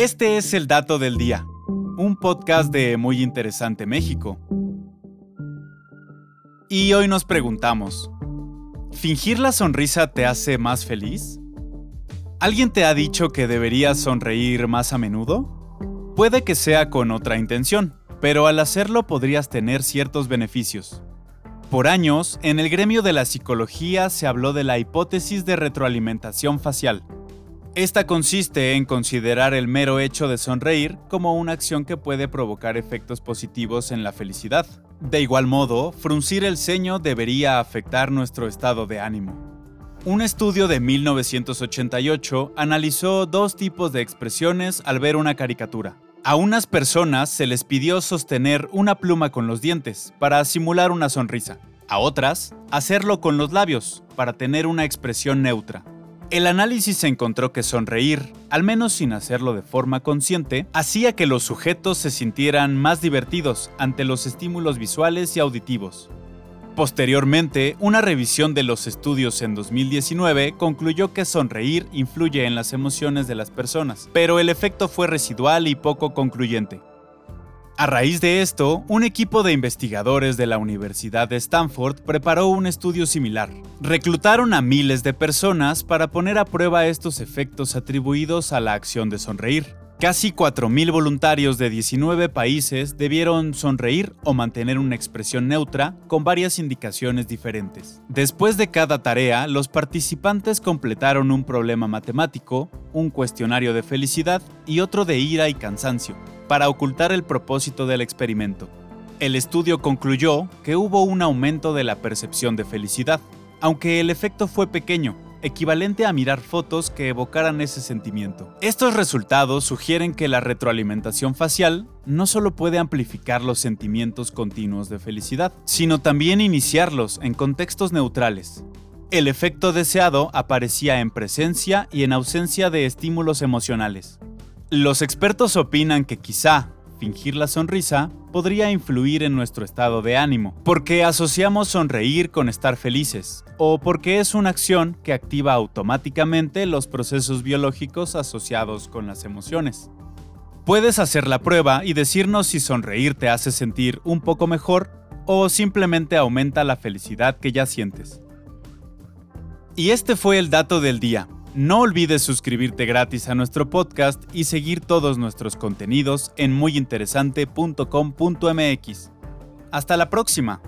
Este es el dato del día, un podcast de Muy Interesante México. Y hoy nos preguntamos, ¿fingir la sonrisa te hace más feliz? ¿Alguien te ha dicho que deberías sonreír más a menudo? Puede que sea con otra intención, pero al hacerlo podrías tener ciertos beneficios. Por años, en el gremio de la psicología se habló de la hipótesis de retroalimentación facial, esta consiste en considerar el mero hecho de sonreír como una acción que puede provocar efectos positivos en la felicidad. De igual modo, fruncir el ceño debería afectar nuestro estado de ánimo. Un estudio de 1988 analizó dos tipos de expresiones al ver una caricatura. A unas personas se les pidió sostener una pluma con los dientes para simular una sonrisa. A otras, hacerlo con los labios para tener una expresión neutra. El análisis encontró que sonreír, al menos sin hacerlo de forma consciente, hacía que los sujetos se sintieran más divertidos ante los estímulos visuales y auditivos. Posteriormente, una revisión de los estudios en 2019 concluyó que sonreír influye en las emociones de las personas, pero el efecto fue residual y poco concluyente. A raíz de esto, un equipo de investigadores de la Universidad de Stanford preparó un estudio similar. Reclutaron a miles de personas para poner a prueba estos efectos atribuidos a la acción de sonreír. Casi 4.000 voluntarios de 19 países debieron sonreír o mantener una expresión neutra con varias indicaciones diferentes. Después de cada tarea, los participantes completaron un problema matemático, un cuestionario de felicidad y otro de ira y cansancio para ocultar el propósito del experimento. El estudio concluyó que hubo un aumento de la percepción de felicidad, aunque el efecto fue pequeño, equivalente a mirar fotos que evocaran ese sentimiento. Estos resultados sugieren que la retroalimentación facial no solo puede amplificar los sentimientos continuos de felicidad, sino también iniciarlos en contextos neutrales. El efecto deseado aparecía en presencia y en ausencia de estímulos emocionales. Los expertos opinan que quizá fingir la sonrisa podría influir en nuestro estado de ánimo, porque asociamos sonreír con estar felices, o porque es una acción que activa automáticamente los procesos biológicos asociados con las emociones. Puedes hacer la prueba y decirnos si sonreír te hace sentir un poco mejor o simplemente aumenta la felicidad que ya sientes. Y este fue el dato del día. No olvides suscribirte gratis a nuestro podcast y seguir todos nuestros contenidos en muyinteresante.com.mx. Hasta la próxima.